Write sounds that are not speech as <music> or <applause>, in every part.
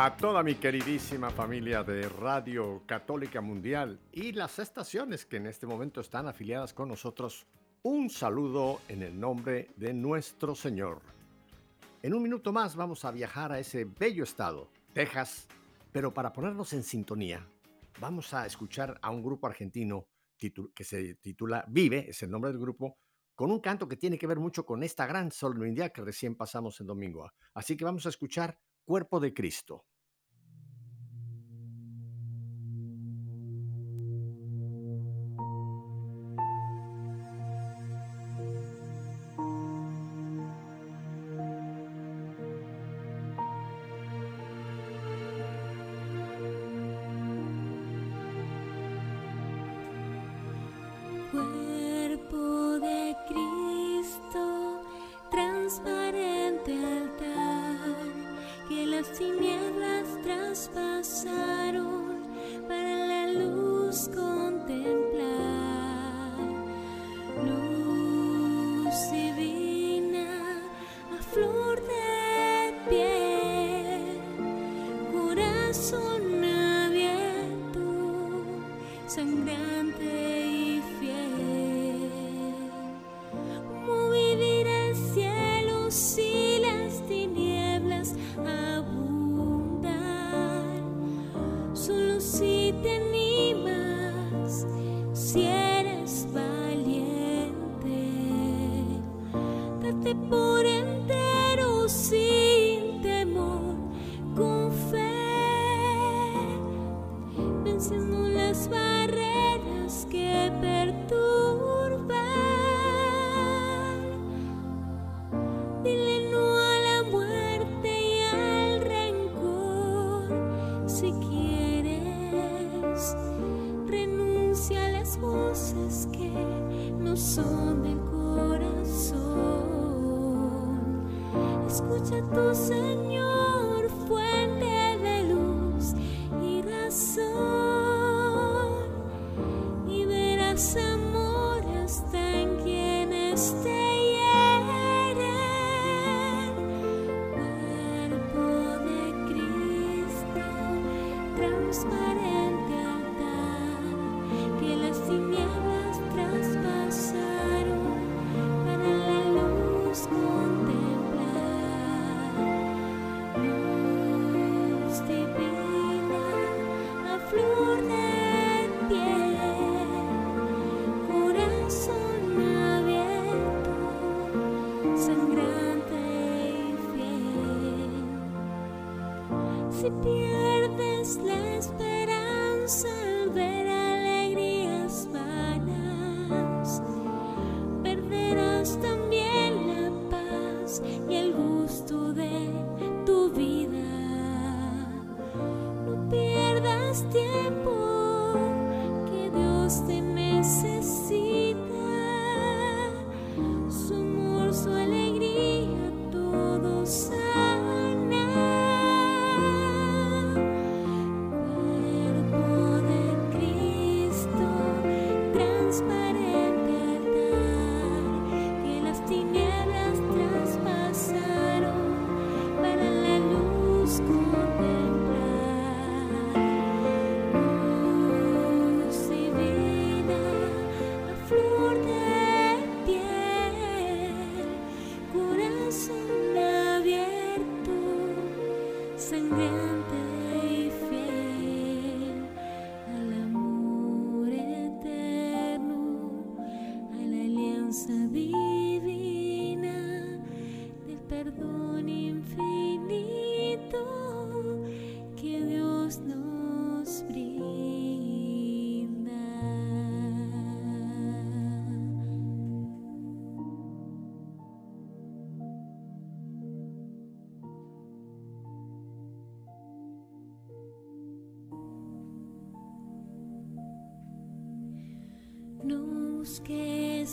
A toda mi queridísima familia de Radio Católica Mundial y las estaciones que en este momento están afiliadas con nosotros, un saludo en el nombre de nuestro Señor. En un minuto más vamos a viajar a ese bello estado, Texas, pero para ponernos en sintonía, vamos a escuchar a un grupo argentino que se titula Vive, es el nombre del grupo, con un canto que tiene que ver mucho con esta gran solemnidad que recién pasamos en domingo. Así que vamos a escuchar Cuerpo de Cristo. sit there.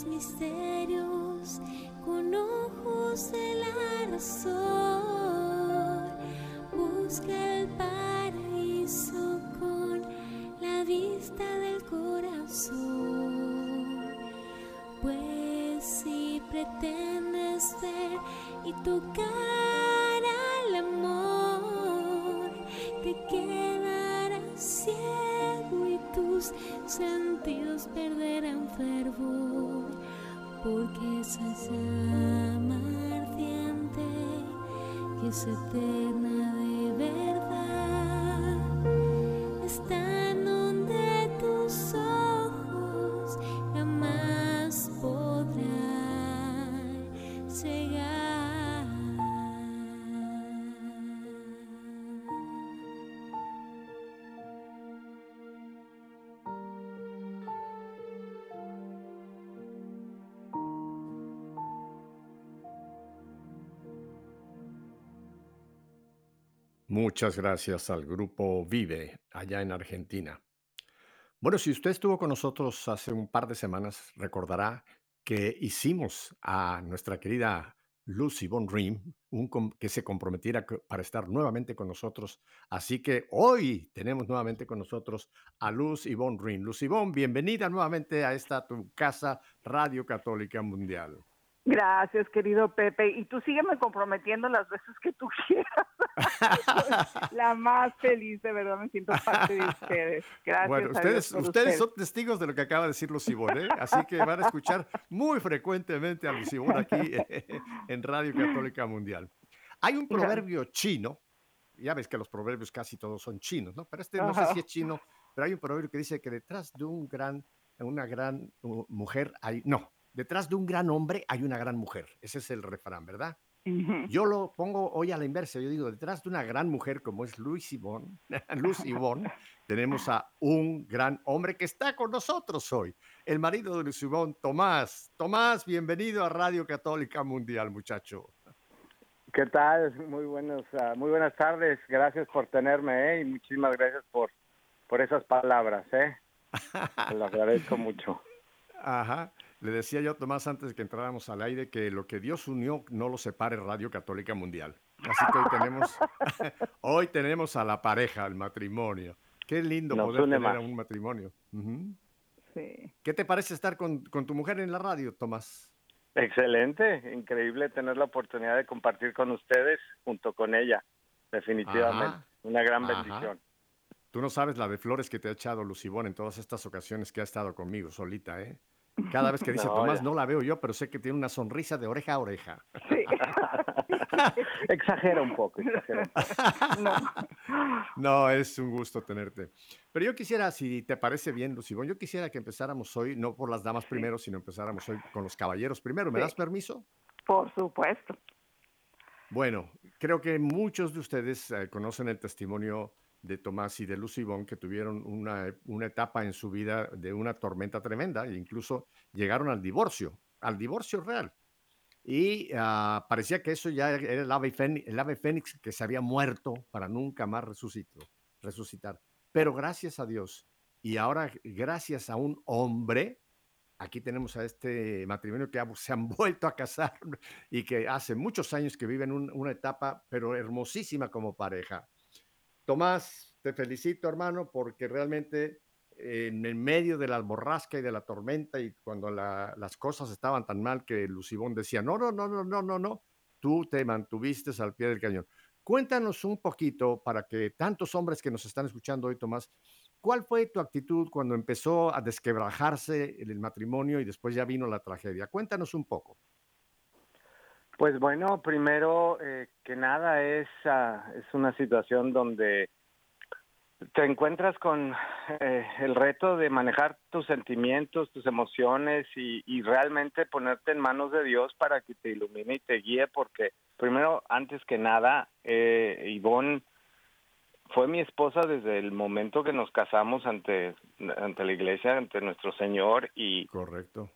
Misterios con ojos de la. Busca el paraíso con la vista del corazón. Pues si pretendes ver y tocar que es Muchas gracias al grupo Vive allá en Argentina. Bueno, si usted estuvo con nosotros hace un par de semanas, recordará que hicimos a nuestra querida Lucy Von Rim que se comprometiera co- para estar nuevamente con nosotros. Así que hoy tenemos nuevamente con nosotros a Luz Yvonne Rin. Luz Yvonne, bienvenida nuevamente a esta tu casa Radio Católica Mundial. Gracias, querido Pepe. Y tú sígueme comprometiendo las veces que tú quieras. <laughs> La más feliz, de verdad, me siento parte de ustedes. Gracias. Bueno, ustedes, ustedes son testigos de lo que acaba de decir Lucibón, ¿eh? así que van a escuchar muy frecuentemente a Lucibón aquí en Radio Católica Mundial. Hay un proverbio chino, ya ves que los proverbios casi todos son chinos, ¿no? Pero este no sé si es chino, pero hay un proverbio que dice que detrás de un gran, una gran uh, mujer hay, no, detrás de un gran hombre hay una gran mujer. Ese es el refrán, ¿verdad? Yo lo pongo hoy a la inversa. Yo digo, detrás de una gran mujer como es Luis Ivón, Luz Ivón, tenemos a un gran hombre que está con nosotros hoy, el marido de Luz Ivón, Tomás. Tomás, bienvenido a Radio Católica Mundial, muchacho. ¿Qué tal? Muy buenos, ah, muy buenas tardes. Gracias por tenerme, ¿eh? Y muchísimas gracias por, por esas palabras, ¿eh? Te lo agradezco mucho. <laughs> Ajá. Le decía yo a Tomás antes de que entráramos al aire que lo que Dios unió no lo separe Radio Católica Mundial. Así que hoy tenemos, <laughs> hoy tenemos a la pareja, al matrimonio. Qué lindo Nos poder tener más. un matrimonio. Sí. ¿Qué te parece estar con, con tu mujer en la radio, Tomás? Excelente, increíble tener la oportunidad de compartir con ustedes junto con ella. Definitivamente, Ajá. una gran Ajá. bendición. Tú no sabes la de flores que te ha echado Lucibón en todas estas ocasiones que ha estado conmigo solita, ¿eh? Cada vez que dice No, Tomás, ya. no la veo yo, pero sé que tiene una sonrisa de oreja a oreja. Sí. <laughs> exagera un poco, exagera. un poco. <laughs> No. No, es un gusto tenerte. Pero yo quisiera, si te parece bien, Lucibón, yo quisiera que empezáramos hoy, no por las damas primero, sino empezáramos hoy con los caballeros primero. ¿Me Sí. das permiso? Por supuesto. Bueno, creo que muchos de ustedes eh, conocen el testimonio de Tomás y de Lucibón, que tuvieron una, una etapa en su vida de una tormenta tremenda e incluso llegaron al divorcio, al divorcio real. Y ah, parecía que eso ya era el ave, fénix, el ave fénix que se había muerto para nunca más resucitó, resucitar. Pero gracias a Dios y ahora gracias a un hombre, aquí tenemos a este matrimonio que se han <laughs> vuelto a casar y que hace muchos años que viven un- una etapa, pero hermosísima como pareja. Tomás, te felicito, hermano, porque realmente eh, en el medio de la borrasca y de la tormenta y cuando la- las cosas estaban tan mal que Lucibón decía, no, no, no, no, no, no, no, tú te mantuviste al pie del cañón. Cuéntanos un poquito para que tantos hombres que nos están escuchando hoy, Tomás, ¿cuál fue tu actitud cuando empezó a desquebrajarse el matrimonio y después ya vino la tragedia? Cuéntanos un poco. Pues bueno, primero eh, que nada es, ah, es una situación donde te encuentras con eh, el reto de manejar tus sentimientos, tus emociones y, realmente ponerte en manos de Dios para que te ilumine y te guíe, porque primero, antes que nada, eh, Ivonne fue mi esposa desde el momento que nos casamos ante, ante la iglesia, ante nuestro Señor y, Correcto.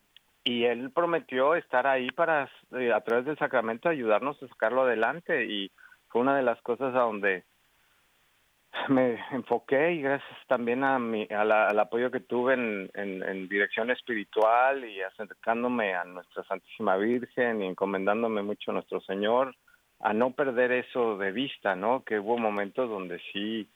Y él prometió estar ahí para eh, a través del sacramento ayudarnos a sacarlo adelante y fue una de las cosas a donde me enfoqué y gracias también a mi, al apoyo que tuve en, dirección espiritual y acercándome a nuestra Santísima Virgen y encomendándome mucho a nuestro Señor, a no perder eso de vista, ¿no? Que hubo momentos donde sí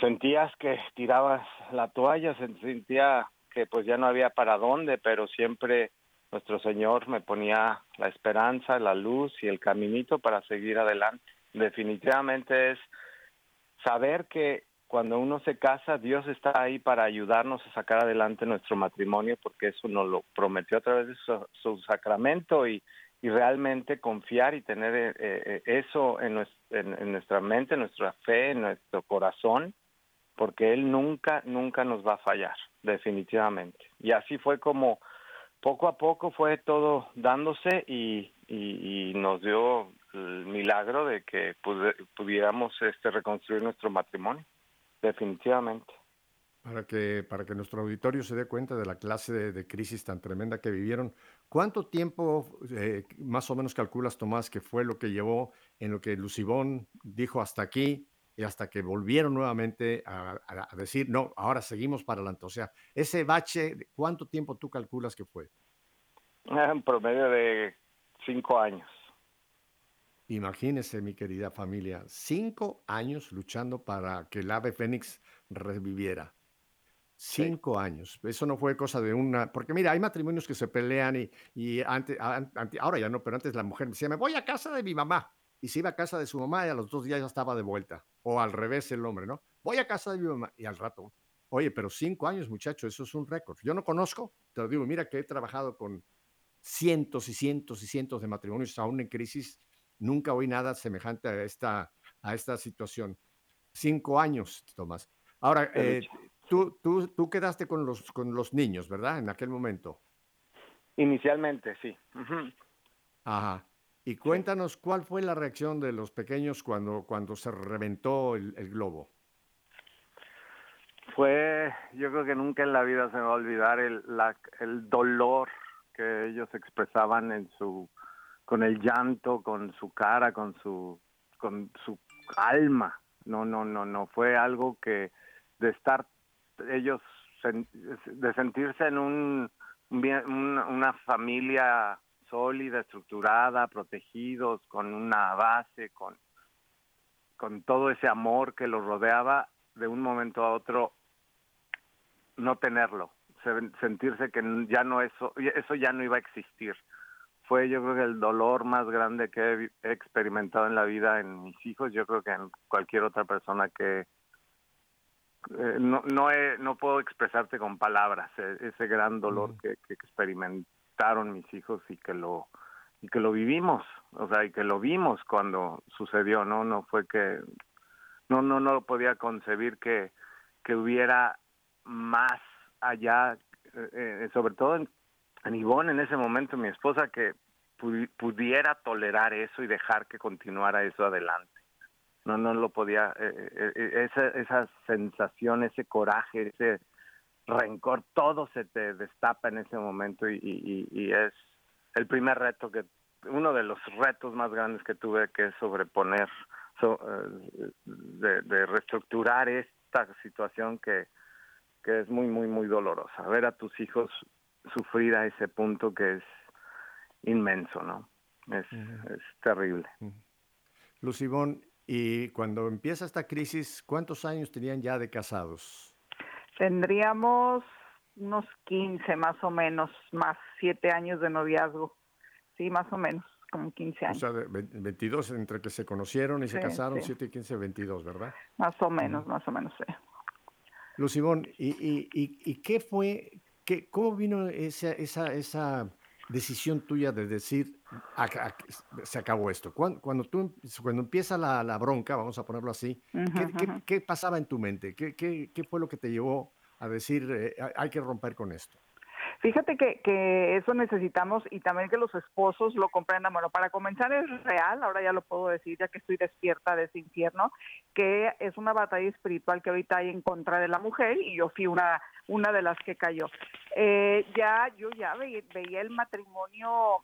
sentías que tirabas la toalla, se- sentía pues ya no había para dónde, pero siempre nuestro Señor me ponía la esperanza, la luz y el caminito para seguir adelante. Definitivamente es saber que cuando uno se casa, Dios está ahí para ayudarnos a sacar adelante nuestro matrimonio, porque eso nos lo prometió a través de su, sacramento y, realmente confiar y tener eh, eh, eso en- en nuestra mente, en nuestra fe, en nuestro corazón, porque Él nunca, nunca nos va a fallar, definitivamente. Y así fue como poco a poco fue todo dándose y, nos dio el milagro de que pude- pudiéramos este reconstruir nuestro matrimonio, definitivamente. Para que, para que nuestro auditorio se dé cuenta de la clase de, de crisis tan tremenda que vivieron, ¿cuánto tiempo eh, más o menos calculas, Tomás, que fue lo que llevó en lo que Lucibón dijo hasta aquí y hasta que volvieron nuevamente a, a- a decir, no, ahora seguimos para adelante? O sea, ese bache, ¿cuánto tiempo tú calculas que fue? En promedio de cinco años. Imagínese, mi querida familia, cinco años luchando para que el ave fénix reviviera. Cinco años. Eso no fue cosa de una. Porque mira, hay matrimonios que se pelean y, y antes, an- ante- ahora ya no, pero antes la mujer decía, me voy a casa de mi mamá. Y se iba a casa de su mamá y a los dos días ya estaba de vuelta. O al revés el hombre, ¿no? Voy a casa de mi mamá y al rato. Oye, pero cinco años, muchacho, eso es un récord. Yo no conozco, te lo digo, mira que he trabajado con cientos y cientos y cientos de matrimonios aún en crisis. Nunca oí nada semejante a esta, a esta situación. Cinco años, Tomás. Ahora, eh, tú, tú, tú quedaste con los, con los niños, ¿verdad? En aquel momento. Inicialmente, sí. Ajá. Y cuéntanos cuál fue la reacción de los pequeños cuando, cuando se reventó el, el globo. Fue, yo creo que nunca en la vida se me va a olvidar el, la, el dolor que ellos expresaban en su, con el llanto, con su cara, con su, con su alma. No, no, no, no. Fue algo que de estar ellos, de sentirse en un, una familia sólida, estructurada, protegidos, con una base, con, con todo ese amor que los rodeaba, de un momento a otro no tenerlo, se- sentirse que ya no eso, eso ya no iba a existir. Fue yo creo que el dolor más grande que he experimentado en la vida en mis hijos, yo creo que en cualquier otra persona que eh, no no he- no puedo expresarte con palabras eh, ese gran dolor que, que mis hijos y que lo y que lo vivimos, o sea, y que lo vimos cuando sucedió, no no fue que no no no lo podía concebir que que hubiera más allá eh, eh, sobre todo en, en en ese momento mi esposa que pudi- pudiera tolerar eso y dejar que continuara eso adelante. No no lo podía eh, esa esa sensación ese coraje ese rencor todo se te destapa en ese momento y, y- es el primer reto que uno de los retos más grandes que tuve que es sobreponer so- eh, de, de reestructurar esta situación que que es muy muy muy dolorosa ver a tus hijos sufrir a ese punto que es inmenso no es, Ujú. es terrible Lucibón, y cuando empieza esta crisis, ¿cuántos años tenían ya de casados? Tendríamos unos 15 más o menos, más 7 años de noviazgo. Sí, más o menos, como 15 O años, sea, de ve- 22 entre que se conocieron y se Sí, casaron, sí. 7 y 15, 22, ¿verdad? más o menos, más o menos, sí. Lucibón, ¿y, y, y, y qué fue, qué, cómo vino esa, esa, esa decisión tuya de decir, "Ac- ac- se acabó esto? Cuando, cuando, tú, cuando empieza la, la bronca, vamos a ponerlo así, ¿qué, qué- pasaba en tu mente? ¿Qué, qué, qué fue lo que te llevó a decir, eh, hay- hay que romper con esto? Fíjate que, que eso necesitamos y también que los esposos lo comprendan. Bueno, para comenzar es real, ahora ya lo puedo decir, ya que estoy despierta de ese infierno, que es una batalla espiritual que ahorita hay en contra de la mujer y yo fui una una de las que cayó. Eh, ya yo ya veía, el matrimonio,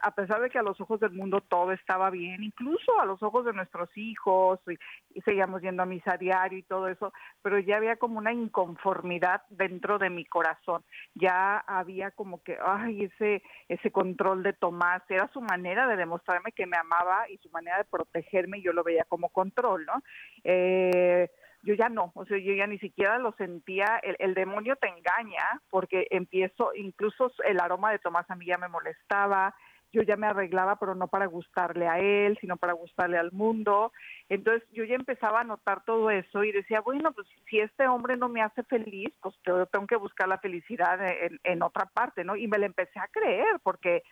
a pesar de que a los ojos del mundo todo estaba bien, incluso a los ojos de nuestros hijos, y, seguíamos yendo a misa diario y todo eso, pero ya había como una inconformidad dentro de mi corazón. Ya había como que, ay, ese, ese control de Tomás, era su manera de demostrarme que me amaba y su manera de protegerme, y yo lo veía como control, ¿no? Eh, yo ya no, o sea, yo ya ni siquiera lo sentía, el, el, demonio te engaña porque empiezo, incluso el aroma de Tomás a mí ya me molestaba, yo ya me arreglaba, pero no para gustarle a él, sino para gustarle al mundo. Entonces yo ya empezaba a notar todo eso y decía, bueno, pues si este hombre no me hace feliz, pues yo tengo que buscar la felicidad en, en otra parte, ¿no? Y me la empecé a creer porque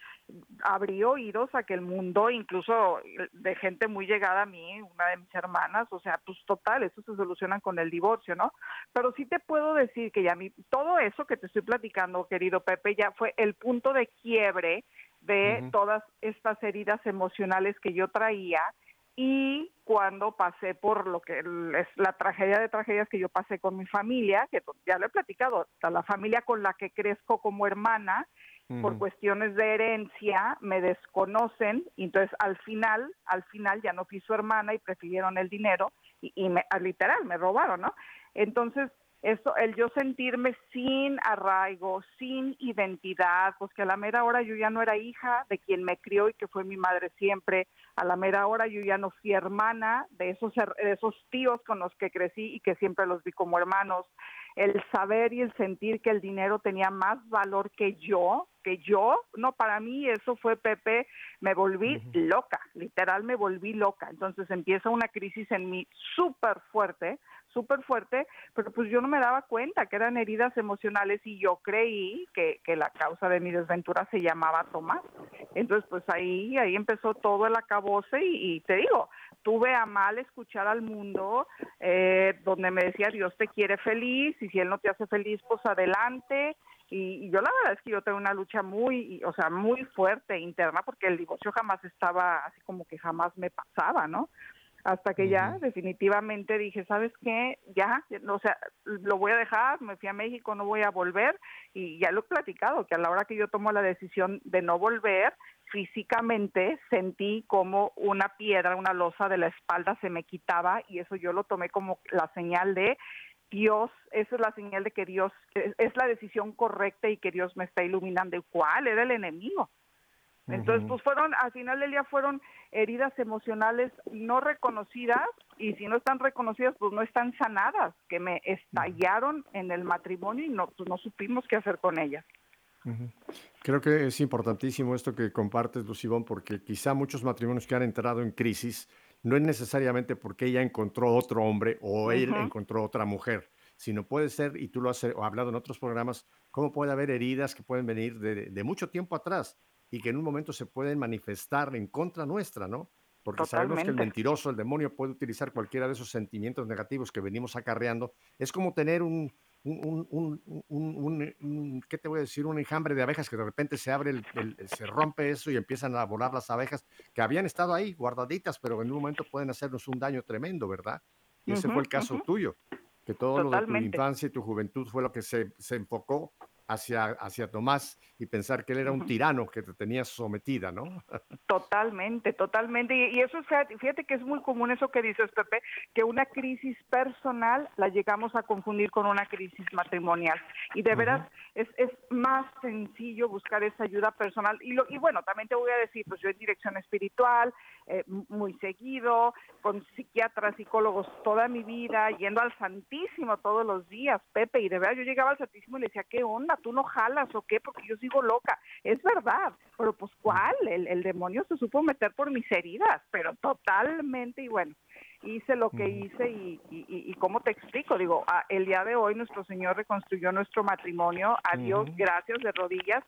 abrí oídos a que el mundo, incluso de gente muy llegada a mí, una de mis hermanas, o sea, pues total, eso se soluciona con el divorcio, ¿no? Pero sí te puedo decir que ya mi, todo eso que te estoy platicando, querido Pepe, ya fue el punto de quiebre de todas estas heridas emocionales que yo traía y cuando pasé por lo que es la tragedia de tragedias que yo pasé con mi familia, que ya lo he platicado, la familia con la que crezco como hermana, por cuestiones de herencia, me desconocen, y entonces al final, al final ya no fui su hermana y prefirieron el dinero y, y me, literal, me robaron, ¿no? Entonces, eso, el yo sentirme sin arraigo, sin identidad, pues que a la mera hora yo ya no era hija de quien me crió y que fue mi madre siempre, a la mera hora yo ya no fui hermana de esos, de esos tíos con los que crecí y que siempre los vi como hermanos, el saber y el sentir que el dinero tenía más valor que yo, que yo, no, para mí eso fue Pepe, me volví loca, literal me volví loca, entonces empieza una crisis en mí súper fuerte, súper fuerte, pero pues yo no me daba cuenta que eran heridas emocionales y yo creí que, que la causa de mi desventura se llamaba Tomás. Entonces pues ahí, ahí empezó todo el acabose y, te digo, tuve a mal escuchar al mundo eh, donde me decía Dios te quiere feliz y si Él no te hace feliz pues adelante. Y, y, yo la verdad es que yo tengo una lucha muy, o sea, muy fuerte interna porque el divorcio jamás estaba así como que jamás me pasaba, ¿no? Hasta que ya definitivamente dije, ¿sabes qué? Ya, o sea, lo voy a dejar, me fui a México, no voy a volver y ya lo he platicado, que a la hora que yo tomo la decisión de no volver, físicamente sentí como una piedra, una losa de la espalda se me quitaba y eso yo lo tomé como la señal de Dios, esa es la señal de que Dios es la decisión correcta y que Dios me está iluminando. ¿Y cuál era el enemigo? Entonces, pues fueron, al final del día fueron heridas emocionales no reconocidas y si no están reconocidas, pues no están sanadas, que me estallaron en el matrimonio y no, pues no supimos qué hacer con ellas. Creo que es importantísimo esto que compartes, Lucibón, porque quizá muchos matrimonios que han entrado en crisis no es necesariamente porque ella encontró otro hombre o él encontró otra mujer, sino puede ser, y tú lo has hablado en otros programas, cómo puede haber heridas que pueden venir de mucho tiempo atrás y que en un momento se pueden manifestar en contra nuestra, ¿no? Porque sabemos que el mentiroso, el demonio puede utilizar cualquiera de esos sentimientos negativos que venimos acarreando. Es como tener un, un, un, un, ¿qué te voy a decir? Un enjambre de abejas que de repente se abre, el, se rompe eso y empiezan a volar las abejas que habían estado ahí guardaditas, pero en un momento pueden hacernos un daño tremendo, ¿verdad? Y ese fue el caso tuyo, que todo lo de tu infancia y tu juventud fue lo que se, se enfocó hacia, hacia Tomás y pensar que él era un tirano que te tenía sometida, ¿no? Totalmente, totalmente. Y, eso es, fíjate que es muy común eso que dices, Pepe, que una crisis personal la llegamos a confundir con una crisis matrimonial. Y de veras es, es más sencillo buscar esa ayuda personal. Y, lo, y bueno, también te voy a decir, pues yo en dirección espiritual, eh, muy seguido, con psiquiatras, psicólogos toda mi vida, yendo al Santísimo todos los días, Pepe, y de verdad yo llegaba al Santísimo y le decía, ¿qué onda? ¿Tú no jalas o qué? Porque yo sigo loca. Es verdad, pero pues ¿cuál? El, el demonio se supo meter por mis heridas, pero totalmente y bueno hice lo que hice y, y, y, cómo te explico, digo, el día de hoy nuestro Señor reconstruyó nuestro matrimonio, a Dios gracias de rodillas,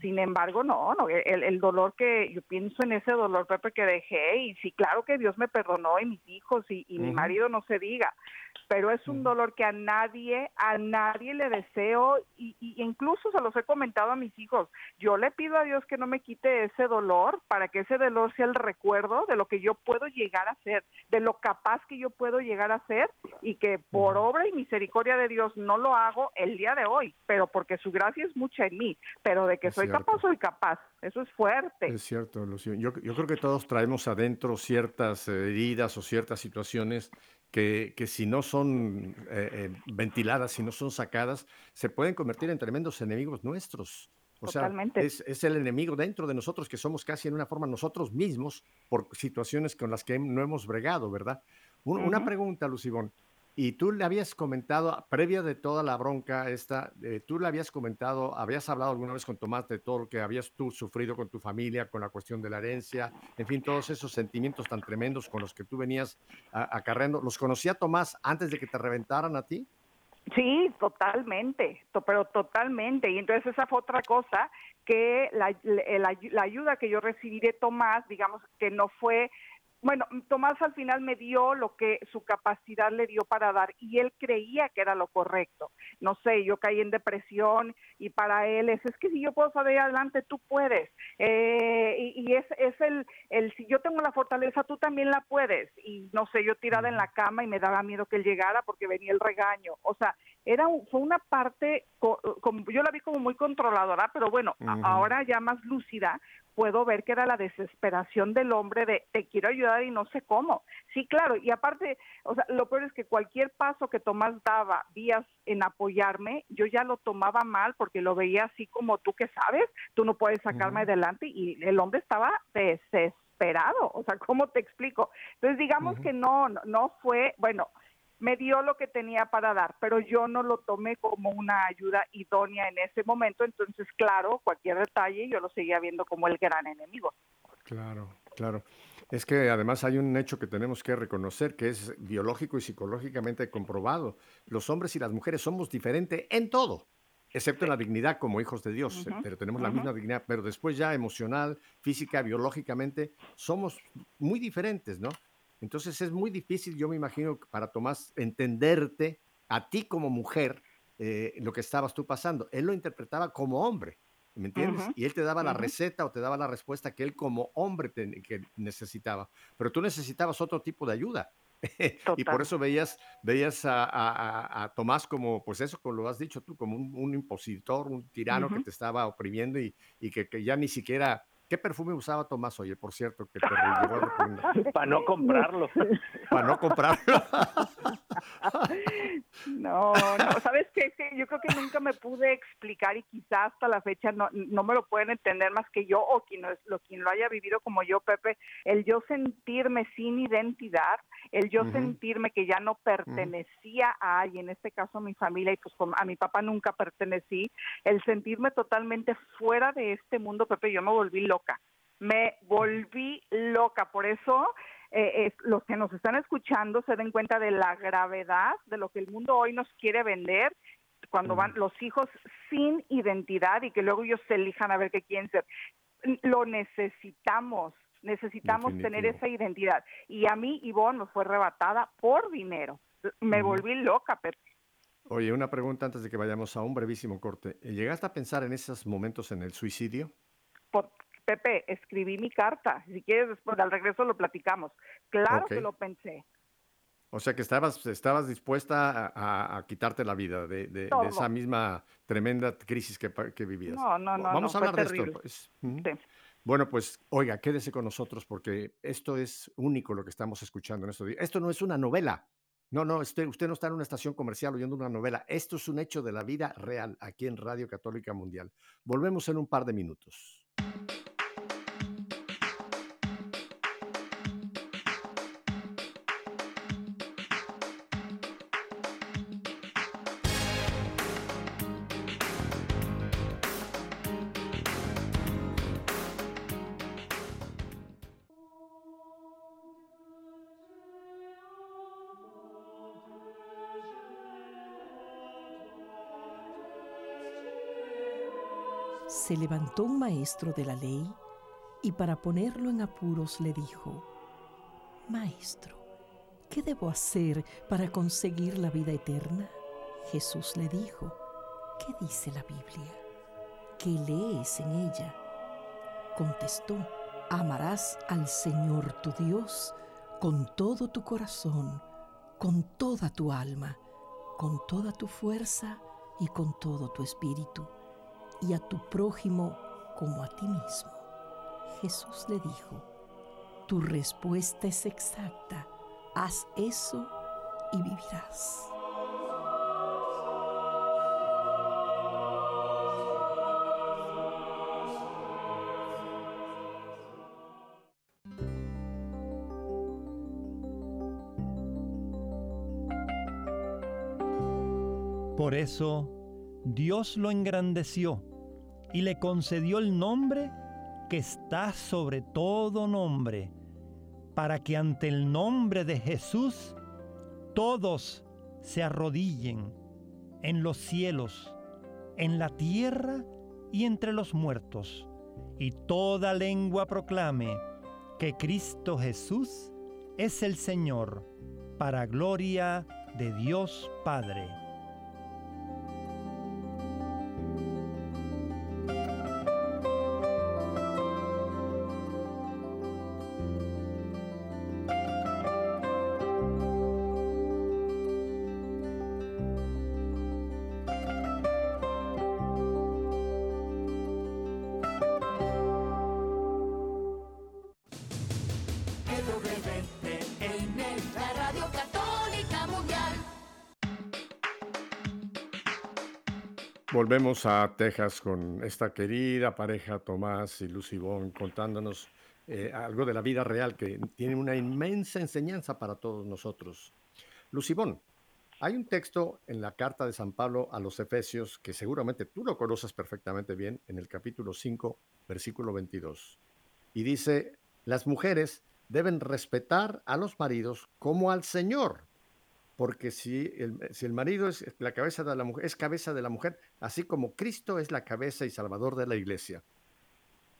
sin embargo, no, no el, el, dolor que yo pienso en ese dolor, Pepe, que dejé, y sí, claro que Dios me perdonó y mis hijos y, y mi marido no se diga, pero es un dolor que a nadie, a nadie le deseo y, y, incluso se los he comentado a mis hijos. Yo le pido a Dios que no me quite ese dolor para que ese dolor sea el recuerdo de lo que yo puedo llegar a ser, de lo capaz capaz que yo puedo llegar a ser y que por obra y misericordia de Dios no lo hago el día de hoy, pero porque su gracia es mucha en mí, pero de que Es soy cierto. capaz, soy capaz. Eso es fuerte. Es cierto, Lucio. Yo, yo creo que todos traemos adentro ciertas eh, heridas o ciertas situaciones que, que si no son eh, eh, ventiladas, si no son sacadas, se pueden convertir en tremendos enemigos nuestros. O Totalmente. sea, es, es el enemigo dentro de nosotros, que somos casi en una forma nosotros mismos por situaciones con las que no hemos bregado, ¿verdad? Un- Una pregunta, Lucibón. Y tú le habías comentado, previa de toda la bronca esta, eh, tú le habías comentado, habías hablado alguna vez con Tomás de todo lo que habías tú sufrido con tu familia, con la cuestión de la herencia, en fin, todos esos sentimientos tan tremendos con los que tú venías a- acarreando. ¿Los conocía Tomás antes de que te reventaran a ti? Sí, totalmente, to- pero totalmente. Y entonces esa fue otra cosa que la- la ayuda que yo recibí de Tomás, digamos que no fue, bueno, Tomás al final me dio lo que su capacidad le dio para dar y él creía que era lo correcto. No sé, yo caí en depresión y para él es, es que si yo puedo salir adelante, tú puedes. Eh, y y es, es el, el, si yo tengo la fortaleza, tú también la puedes. Y no sé, yo tirada en la cama y me daba miedo que él llegara porque venía el regaño. O sea, era un- fue una parte, yo la vi como muy controladora, pero bueno, ahora ya más lúcida, puedo ver que era la desesperación del hombre de te quiero ayudar y no sé cómo. Sí, claro, y aparte, o sea, lo peor es que cualquier paso que Tomás daba vías en apoyarme, yo ya lo tomaba mal porque lo veía así como tú que sabes, tú no puedes sacarme adelante y el hombre estaba desesperado, o sea, ¿cómo te explico? Entonces, digamos Ujú. que no, no, no fue, bueno, me dio lo que tenía para dar, pero yo no lo tomé como una ayuda idónea en ese momento, entonces, claro, cualquier detalle yo lo seguía viendo como el gran enemigo. Claro, claro. Es que además hay un hecho que tenemos que reconocer que es biológico y psicológicamente comprobado. Los hombres y las mujeres somos diferentes en todo, excepto en la dignidad como hijos de Dios, pero tenemos la misma dignidad, pero después ya emocional, física, biológicamente, somos muy diferentes, ¿no? Entonces es muy difícil, yo me imagino, para Tomás entenderte a ti como mujer eh, lo que estabas tú pasando. Él lo interpretaba como hombre. ¿Me entiendes? Y él te daba la receta o te daba la respuesta que él como hombre te- que necesitaba. Pero tú necesitabas otro tipo de ayuda. <laughs> y por eso veías, veías a, a- a- a Tomás como, pues eso, como lo has dicho tú, como un, un impositor, un tirano que te estaba oprimiendo y, y que, que ya ni siquiera... ¿Qué perfume usaba Tomás, oye, por cierto, que te? <laughs> Para no <laughs> comprarlo. Para no comprarlo. <laughs> <laughs> No, no, ¿sabes qué? Que yo creo que nunca me pude explicar y quizás hasta la fecha no, no me lo pueden entender más que yo o quien, lo- lo, quien lo haya vivido como yo, Pepe, el yo sentirme sin identidad, el yo sentirme que ya no pertenecía a alguien, en este caso a mi familia y pues a mi papá nunca pertenecí, el sentirme totalmente fuera de este mundo, Pepe, yo me volví loca. Me volví loca, por eso eh, eh, los que nos están escuchando se den cuenta de la gravedad de lo que el mundo hoy nos quiere vender cuando van los hijos sin identidad y que luego ellos se elijan a ver qué quieren ser. Lo necesitamos, necesitamos tener esa identidad. Y a mí, Ivonne, me fue arrebatada por dinero. Me volví loca, Pepe. Oye, una pregunta antes de que vayamos a un brevísimo corte. ¿Llegaste a pensar en esos momentos en el suicidio? Por- Pepe, escribí mi carta. Si quieres, después al regreso lo platicamos. Claro que lo pensé. O sea que estabas, estabas dispuesta a, a- a quitarte la vida de, de- de Todo. esa misma tremenda crisis que, vivías. No, no, no, Vamos no, a hablar de terrible. esto. pues. Sí. Bueno, pues, oiga, quédese con nosotros porque esto es único lo que estamos escuchando en estos días. Esto no es una novela. No, no, usted, usted no está en una estación comercial oyendo una novela. Esto es un hecho de la vida real aquí en Radio Católica Mundial. Volvemos en un par de minutos. Se levantó un maestro de la ley y para ponerlo en apuros le dijo, Maestro, ¿qué debo hacer para conseguir la vida eterna? Jesús le dijo, ¿qué dice la Biblia? ¿Qué lees en ella? Contestó, amarás al Señor tu Dios con todo tu corazón, con toda tu alma, con toda tu fuerza y con todo tu espíritu, y a tu prójimo como a ti mismo. Jesús le dijo, tu respuesta es exacta, haz eso y vivirás. Por eso Dios lo engrandeció y le concedió el nombre que está sobre todo nombre, para que ante el nombre de Jesús todos se arrodillen en los cielos, en la tierra y entre los muertos, y toda lengua proclame que Cristo Jesús es el Señor, para gloria de Dios Padre. Volvemos a Texas con esta querida pareja Tomás y Lucy Bon contándonos eh, algo de la vida real que tiene una inmensa enseñanza para todos nosotros. Lucy Bon, hay un texto en la carta de San Pablo a los Efesios que seguramente tú lo conoces perfectamente bien en el capítulo 5, versículo 22. Y dice, las mujeres deben respetar a los maridos como al Señor, porque si el, si el marido es la cabeza de la mujer, es cabeza de la mujer, así como Cristo es la cabeza y salvador de la iglesia.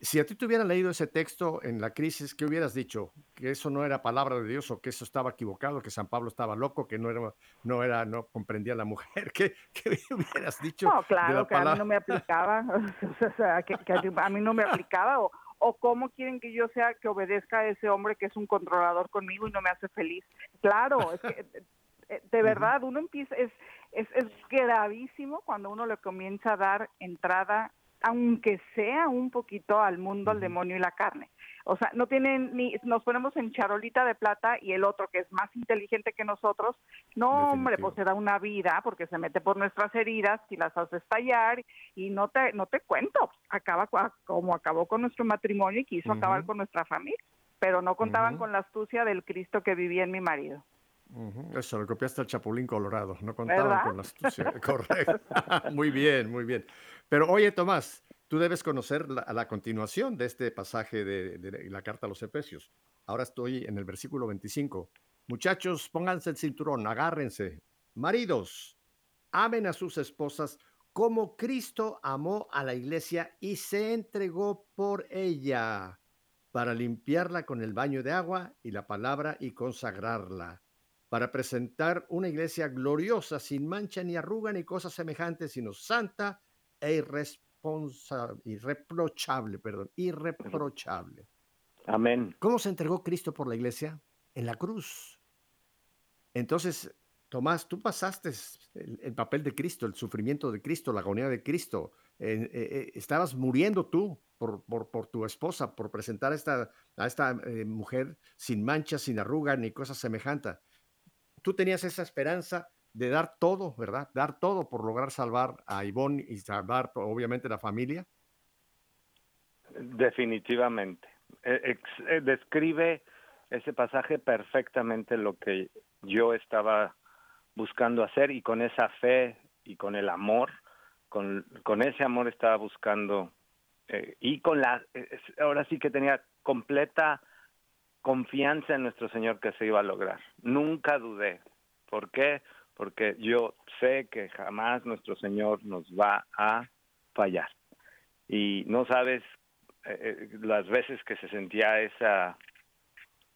Si a ti te hubieran leído ese texto en la crisis, ¿qué hubieras dicho? ¿Que eso no era palabra de Dios o que eso estaba equivocado, que San Pablo estaba loco, que no era, no era, no comprendía a la mujer? <laughs> ¿Qué, qué hubieras dicho? No, claro, la que a mí palabra? no me aplicaba, <laughs> o sea, que, que a mí no me aplicaba, o, o cómo quieren que yo sea que obedezca a ese hombre que es un controlador conmigo y no me hace feliz. Claro, es que eh, de verdad uno empieza, es, es, es gravísimo cuando uno le comienza a dar entrada, aunque sea un poquito al mundo, al demonio y la carne. O sea, no tienen ni, nos ponemos en charolita de plata y el otro que es más inteligente que nosotros, no hombre, Definitivo. pues se da una vida porque se mete por nuestras heridas y las hace estallar y no te, no te cuento, acaba como acabó con nuestro matrimonio y quiso acabar con nuestra familia, pero no contaban con la astucia del Cristo que vivía en mi marido. Eso, lo copiaste al Chapulín Colorado. No contaban ¿Verdad? con la astucia. <laughs> Correcto. <laughs> muy bien, muy bien. Pero oye, Tomás, tú debes conocer la, la continuación de este pasaje de, de la carta a los Efesios. Ahora estoy en el versículo 25. Muchachos, pónganse el cinturón, agárrense. Maridos, amen a sus esposas como Cristo amó a la iglesia y se entregó por ella para limpiarla con el baño de agua y la palabra y consagrarla, para presentar una iglesia gloriosa, sin mancha ni arruga ni cosa semejante, sino santa e irreprochable, perdón, irreprochable. Amén. ¿Cómo se entregó Cristo por la iglesia? En la cruz. Entonces, Tomás, tú pasaste el, el papel de Cristo, el sufrimiento de Cristo, la agonía de Cristo. Eh, eh, eh, estabas muriendo tú por, por- por tu esposa, por presentar a esta, a esta eh, mujer sin mancha, sin arruga, ni cosa semejante. Tú tenías esa esperanza de dar todo, ¿verdad? Dar todo por lograr salvar a Ivonne y salvar, obviamente, la familia. Definitivamente. Eh, eh, describe ese pasaje perfectamente lo que yo estaba buscando hacer y con esa fe y con el amor, con, con ese amor estaba buscando eh, y con la, ahora sí que tenía completa confianza en nuestro Señor que se iba a lograr. Nunca dudé. ¿Por qué? Porque yo sé que jamás nuestro Señor nos va a fallar. Y no sabes eh, eh, las veces que se sentía esa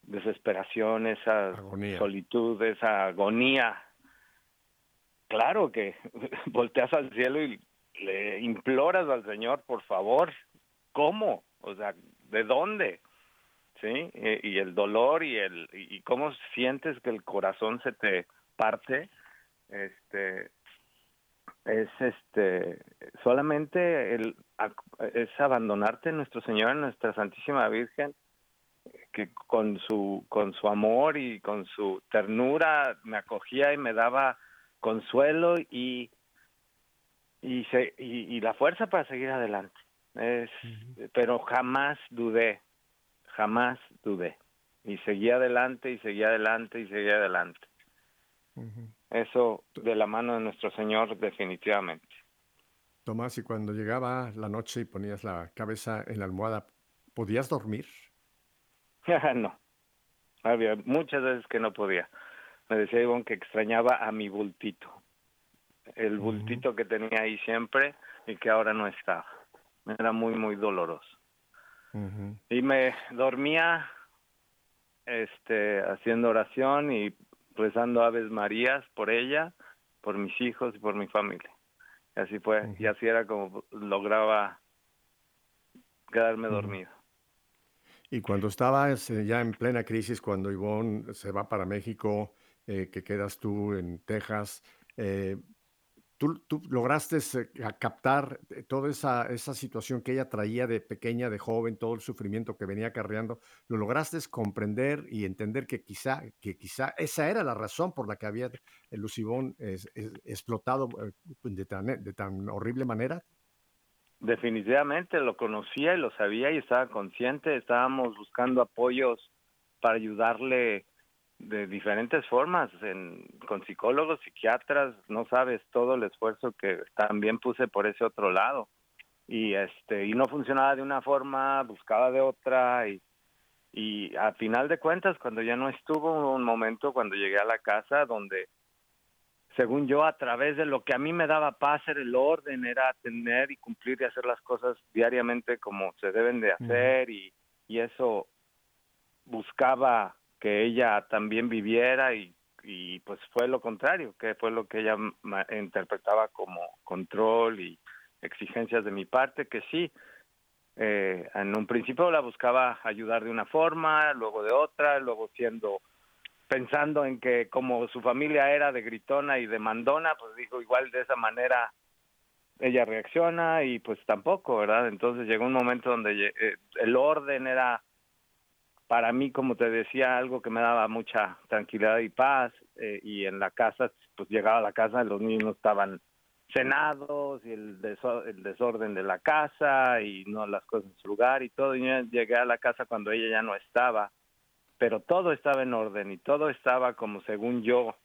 desesperación, esa Agonía. solitud, esa agonía. Claro que <laughs> volteas al cielo y le imploras al Señor, por favor, ¿cómo? O sea, ¿de dónde? ¿Sí? Eh, y el dolor y el y cómo sientes que el corazón se te parte, este es este solamente el es abandonarte en nuestro Señor, en nuestra Santísima Virgen, que con su con su amor y con su ternura me acogía y me daba consuelo y y, se, y, la fuerza para seguir adelante. Es, Pero jamás dudé, jamás dudé. Y seguí adelante y seguí adelante y seguí adelante. Eso de la mano de nuestro Señor definitivamente. Tomás, y cuando llegaba la noche y ponías la cabeza en la almohada, ¿podías dormir? <laughs> no. Había muchas veces que no podía. Me decía Ivonne que extrañaba a mi bultito. El bultito que tenía ahí siempre y que ahora no estaba. Era muy, muy doloroso. Y me dormía este, haciendo oración y rezando Aves Marías por ella, por mis hijos y por mi familia. Y así fue, y así era como lograba quedarme dormido. Y cuando estabas eh, ya en plena crisis, cuando Ivonne se va para México, eh, que quedas tú en Texas, eh, tú, lograste captar toda esa, situación que ella traía de pequeña, de joven, todo el sufrimiento que venía acarreando, lo lograste comprender y entender que quizá, que quizá esa era la razón por la que había Lucibón explotado de tan, de tan horrible manera. Definitivamente lo conocía y lo sabía y estaba consciente. Estábamos buscando apoyos para ayudarle de diferentes formas, con psicólogos, psiquiatras. No sabes todo el esfuerzo que también puse por ese otro lado y este y no funcionaba de una forma, buscaba de otra y y a final de cuentas cuando ya no estuvo un momento cuando llegué a la casa donde según yo, a través de lo que a mí me daba paz era el orden, era tener y cumplir y hacer las cosas diariamente como se deben de hacer y, y eso buscaba que ella también viviera y, pues fue lo contrario, que fue lo que ella interpretaba como control y exigencias de mi parte, que sí, eh, en un principio la buscaba ayudar de una forma, luego de otra, luego siendo pensando en que como su familia era de gritona y de mandona, pues dijo igual de esa manera ella reacciona y pues tampoco, ¿verdad? Entonces llegó un momento donde eh, el orden era para mí, como te decía, algo que me daba mucha tranquilidad y paz eh, y en la casa, pues llegaba a la casa, los niños estaban cenados y el, desorden de la casa y no las cosas en su lugar y todo. Y yo llegué a la casa cuando ella ya no estaba pero todo estaba en orden y todo estaba como según yo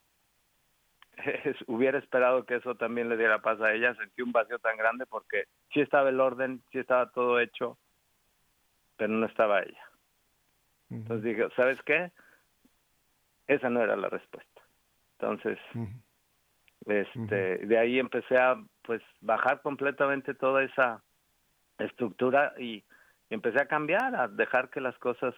<laughs> hubiera esperado que eso también le diera paz a ella, sentí un vacío tan grande porque sí estaba el orden, sí estaba todo hecho, pero no estaba ella. Entonces dije, ¿sabes qué? Esa no era la respuesta. Entonces, este, de ahí empecé a pues bajar completamente toda esa estructura y empecé a cambiar, a dejar que las cosas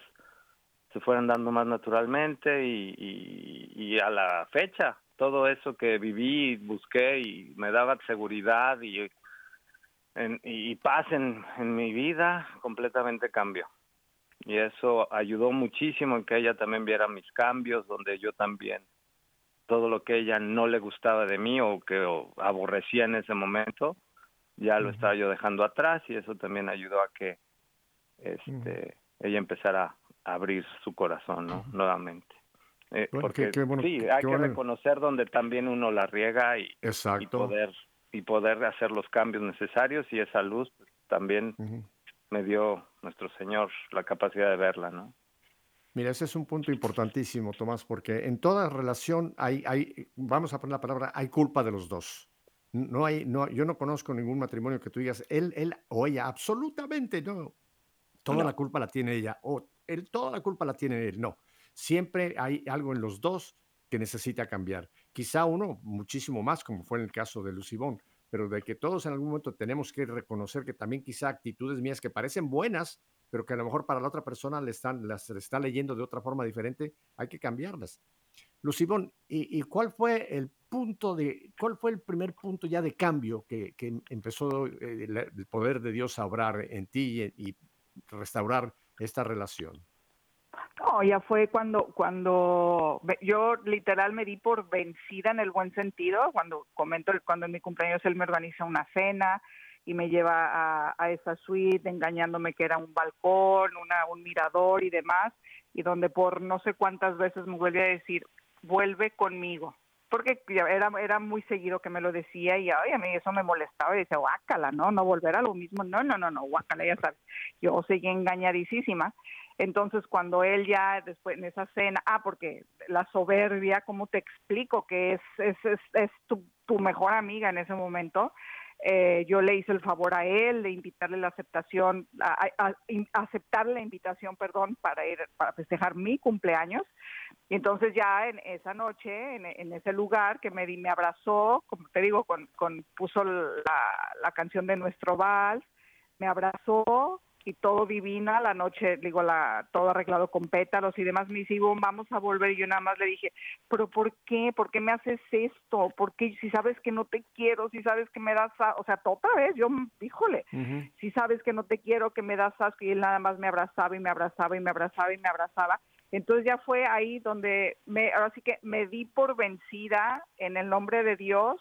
se fueran dando más naturalmente y, a la fecha todo eso que viví, busqué y me daba seguridad y, y paz en, mi vida completamente cambió. Y eso ayudó muchísimo en que ella también viera mis cambios, donde yo también, todo lo que ella no le gustaba de mí o que aborrecía en ese momento, ya lo estaba yo dejando atrás y eso también ayudó a que este, ella empezara abrir su corazón, ¿no? Nuevamente. Eh, porque sí, hay que reconocer donde también uno la riega y, y, poder y poder hacer los cambios necesarios y esa luz pues, también me dio nuestro Señor la capacidad de verla, ¿no? Mira, ese es un punto importantísimo, Tomás, porque en toda relación hay, hay, vamos a poner la palabra, hay culpa de los dos. No hay, no, yo no conozco ningún matrimonio que tú digas, él, él o ella, absolutamente no. Toda la culpa la tiene ella. O toda la culpa la tiene él. No, siempre hay algo en los dos que necesita cambiar. Quizá uno muchísimo más, como fue en el caso de Lucibón, pero de que todos en algún momento tenemos que reconocer que también quizá actitudes mías que parecen buenas, pero que a lo mejor para la otra persona las está leyendo de otra forma diferente, hay que cambiarlas. Lucibón, ¿y, cuál fue el punto de, cuál fue el primer punto ya de cambio que, empezó eh, el, poder de Dios a obrar en ti y restaurar esta relación? No, ya fue cuando, cuando yo literal me di por vencida en el buen sentido, cuando comento, cuando en mi cumpleaños él me organiza una cena y me lleva a, a esa suite engañándome que era un balcón, una, un mirador y demás, y donde por no sé cuántas veces me vuelve a decir, vuelve conmigo, porque era, era muy seguido que me lo decía y ay, a mí eso me molestaba y decía, guácala, ¿no? No volver a lo mismo, no, no, no, no, guácala, ya sabes, yo seguí engañadísima. Entonces, cuando él ya después en esa cena, ah, porque la soberbia, ¿cómo te explico que es, es, es, es tu, tu mejor amiga en ese momento? Eh, yo le hice el favor a él de invitarle la aceptación, a, a, aceptar la invitación, perdón, para ir para festejar mi cumpleaños. Y entonces ya en esa noche, en, en ese lugar que me, me abrazó, como te digo, con, con puso la, la canción de nuestro vals, me abrazó, y todo divina, la noche, digo, la, todo arreglado con pétalos y demás, me dice, vamos a volver, y yo nada más le dije, pero ¿por qué? ¿Por qué me haces esto? ¿Por qué? Si sabes que no te quiero, si sabes que me das, o sea, otra vez, yo, híjole, uh -huh. si sabes que no te quiero, que me das asco, y él nada más me abrazaba y me abrazaba y me abrazaba y me abrazaba, entonces ya fue ahí donde me, ahora sí que me di por vencida en el nombre de Dios,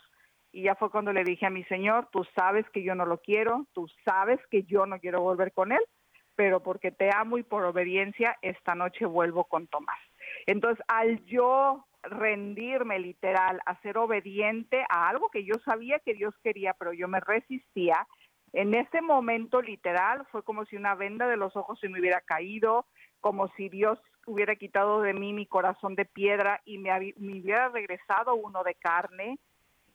y ya fue cuando le dije a mi señor, tú sabes que yo no lo quiero, tú sabes que yo no quiero volver con él, pero porque te amo y por obediencia, esta noche vuelvo con Tomás. Entonces, al yo rendirme literal, a ser obediente a algo que yo sabía que Dios quería, pero yo me resistía, en ese momento literal fue como si una venda de los ojos se me hubiera caído, como si Dios hubiera quitado de mí mi corazón de piedra y me, me hubiera regresado uno de carne,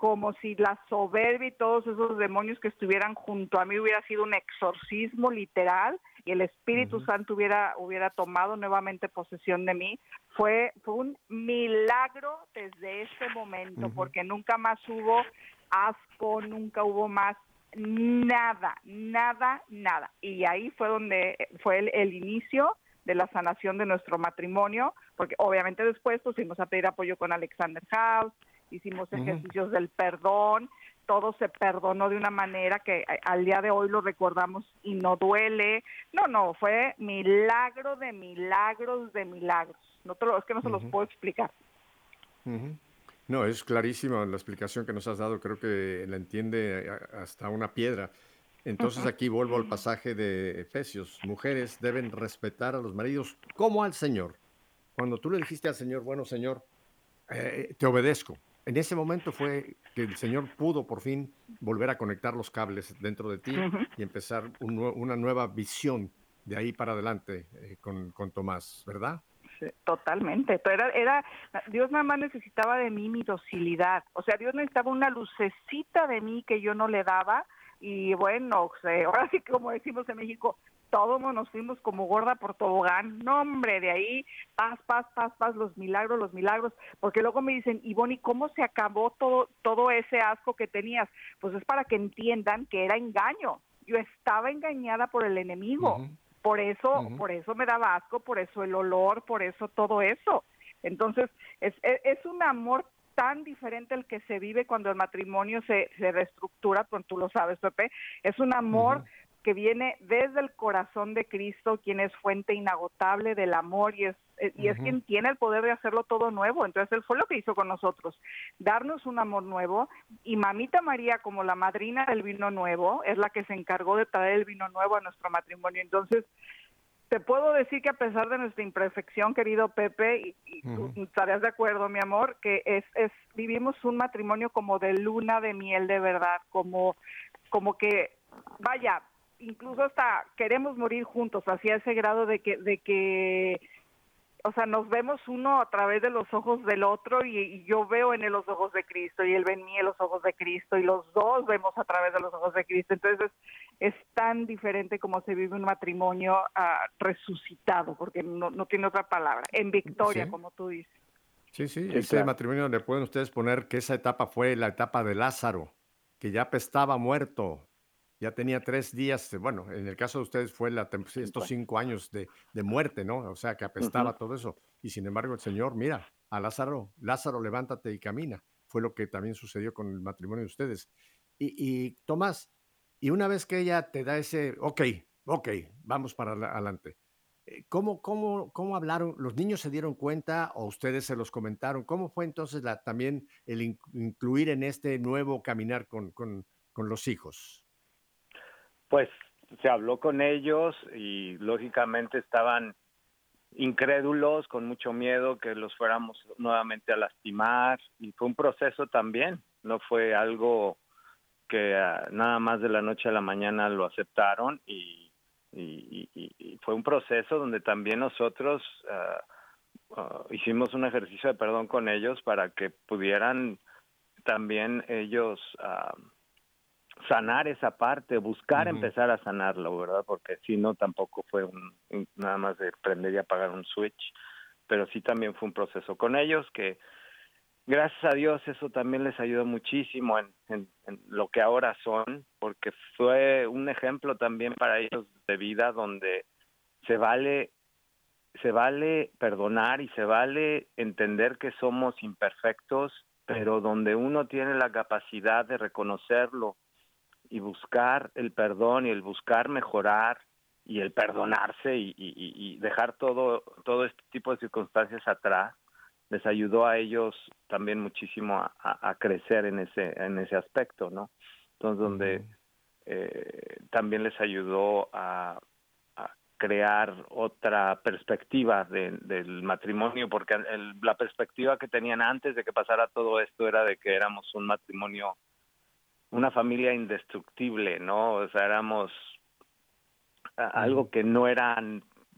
como si la soberbia y todos esos demonios que estuvieran junto a mí hubiera sido un exorcismo literal y el Espíritu uh -huh. Santo hubiera hubiera tomado nuevamente posesión de mí fue fue un milagro desde ese momento uh -huh. porque nunca más hubo asco nunca hubo más nada nada nada y ahí fue donde fue el, el inicio de la sanación de nuestro matrimonio porque obviamente después pusimos a pedir apoyo con Alexander House hicimos ejercicios uh -huh. del perdón, todo se perdonó de una manera que al día de hoy lo recordamos y no duele. No, no, fue milagro de milagros de milagros. No te lo, es que no se uh -huh. los puedo explicar. Uh -huh. No, es clarísima la explicación que nos has dado, creo que la entiende hasta una piedra. Entonces aquí vuelvo al pasaje de Efesios. Mujeres deben respetar a los maridos como al Señor. Cuando tú le dijiste al Señor, bueno Señor, eh, te obedezco, en ese momento fue que el Señor pudo por fin volver a conectar los cables dentro de ti uh -huh. y empezar un, una nueva visión de ahí para adelante eh, con, con, Tomás, ¿verdad? Sí, totalmente. Era, era, Dios nada más necesitaba de mí mi docilidad. O sea, Dios necesitaba una lucecita de mí que yo no le daba. Y bueno, o sea, ahora sí como decimos en México, todos nos fuimos como gorda por tobogán. No, hombre, de ahí, paz, paz, paz, paz, los milagros, los milagros. Porque luego me dicen, Ivonne, ¿y cómo se acabó todo, todo ese asco que tenías? Pues es para que entiendan que era engaño. Yo estaba engañada por el enemigo. Uh -huh. Por eso, uh -huh. por eso me daba asco, por eso el olor, por eso todo eso. Entonces, es, es, es un amor tan diferente el que se vive cuando el matrimonio se, se reestructura, pues tú lo sabes, Pepe, es un amor uh -huh que viene desde el corazón de Cristo, quien es fuente inagotable del amor y es y es uh -huh. quien tiene el poder de hacerlo todo nuevo. Entonces él fue lo que hizo con nosotros, darnos un amor nuevo y mamita María como la madrina del vino nuevo es la que se encargó de traer el vino nuevo a nuestro matrimonio. Entonces te puedo decir que a pesar de nuestra imperfección, querido Pepe, y, uh -huh. tú de acuerdo, mi amor, que es, es vivimos un matrimonio como de luna de miel de verdad, como como que vaya, incluso hasta queremos morir juntos, hacia ese grado de que, de que, o sea, nos vemos uno a través de los ojos del otro y, y, yo veo en él los ojos de Cristo y él ve en mí los ojos de Cristo y los dos vemos a través de los ojos de Cristo. Entonces es, es tan diferente como se vive un matrimonio uh, resucitado, porque no, no, tiene otra palabra, en victoria, sí. como tú dices. Sí, sí, sí ese claro. matrimonio le pueden ustedes poner que esa etapa fue la etapa de Lázaro, que ya estaba muerto, ya tenía tres días, bueno, en el caso de ustedes fue la, estos cinco años de, de, muerte, ¿no? O sea, que apestaba uh -huh. todo eso. Y sin embargo, el Señor, mira, a Lázaro, Lázaro, levántate y camina. Fue lo que también sucedió con el matrimonio de ustedes. Y, y Tomás, y una vez que ella te da ese, ok, ok, vamos para adelante, eh, ¿cómo, cómo, ¿cómo hablaron? ¿Los niños se dieron cuenta o ustedes se los comentaron? ¿Cómo fue entonces la, también el incluir en este nuevo caminar con, con, con los hijos? Pues se habló con ellos y lógicamente estaban incrédulos, con mucho miedo que los fuéramos nuevamente a lastimar y fue un proceso también, no fue algo que ah, nada más de la noche a la mañana lo aceptaron y, y, fue un proceso donde también nosotros ah, ah, hicimos un ejercicio de perdón con ellos para que pudieran también ellos sanar esa parte, buscar empezar a sanarlo, ¿verdad? Porque si no, tampoco fue un, nada más de prender y apagar un switch, pero sí también fue un proceso con ellos que gracias a Dios eso también les ayudó muchísimo en, en, lo que ahora son, porque fue un ejemplo también para ellos de vida donde se vale se vale perdonar y se vale entender que somos imperfectos, pero donde uno tiene la capacidad de reconocerlo y buscar el perdón y el buscar mejorar y el perdonarse y, dejar todo todo este tipo de circunstancias atrás les ayudó a ellos también muchísimo a, crecer en ese en ese aspecto no entonces donde eh, también les ayudó a, crear otra perspectiva del matrimonio porque la perspectiva que tenían antes de que pasara todo esto era de que éramos un matrimonio una familia indestructible, ¿no? O sea, éramos algo que no era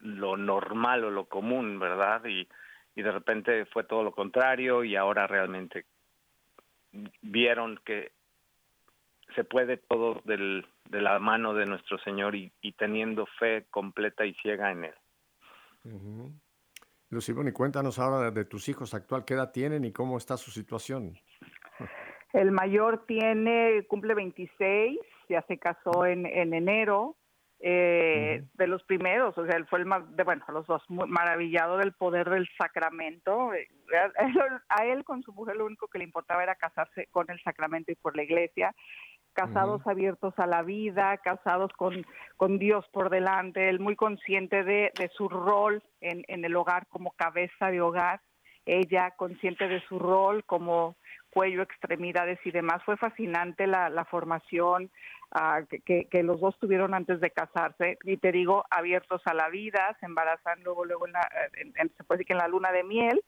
lo normal o lo común, ¿verdad? Y, y de repente fue todo lo contrario y ahora realmente vieron que se puede todo del, de la mano de nuestro Señor y, y teniendo fe completa y ciega en Él. Uh y cuéntanos ahora de tus hijos actual, ¿qué edad tienen y cómo está su situación? El mayor tiene, cumple 26, ya se casó en, en enero, eh, de los primeros, o sea, él fue el más, de, bueno, los dos, maravillado del poder del sacramento. Eh, <laughs> a él, con su mujer lo único que le importaba era casarse con el sacramento y por la iglesia, casados abiertos a la vida, casados con, con Dios por delante, él muy consciente de, de su rol en, en el hogar como cabeza de hogar, ella consciente de su rol como cuello, extremidades y demás. Fue fascinante la, la formación uh, que, que, los dos tuvieron antes de casarse. Y te digo, abiertos a la vida, se embarazan luego, luego en la, en, se puede decir que en la luna de miel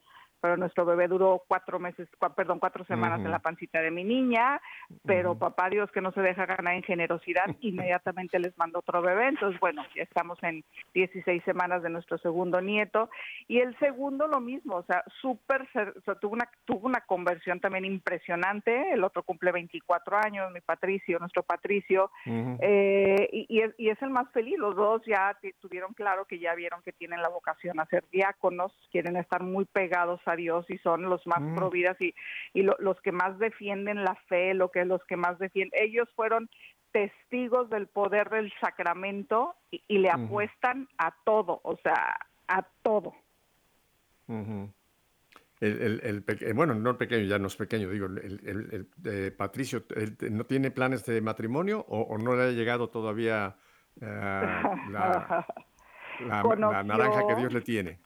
pero nuestro bebé duró cuatro meses, perdón, cuatro semanas en la pancita de mi niña, pero papá Dios que no se deja ganar en generosidad, <laughs> inmediatamente les mandó otro bebé, entonces bueno, ya estamos en 16 semanas de nuestro segundo nieto, y el segundo lo mismo, o sea, súper, o sea, tuvo, una, tuvo una conversión también impresionante, el otro cumple 24 años, mi Patricio, nuestro Patricio, eh, y, es, y es el más feliz, los dos ya tuvieron claro que ya vieron que tienen la vocación a ser diáconos, quieren estar muy pegados a Dios y son los más mm. providas y, y los que más defienden la fe, lo que los que más defienden. Ellos fueron testigos del poder del sacramento y, le apuestan a todo, o sea, a todo. El, el, eh, bueno, no el pequeño, ya no es pequeño, digo, el, eh, Patricio, ¿no tiene planes de matrimonio o, no le ha llegado todavía eh, la, <laughs> la, naranja que Dios le tiene?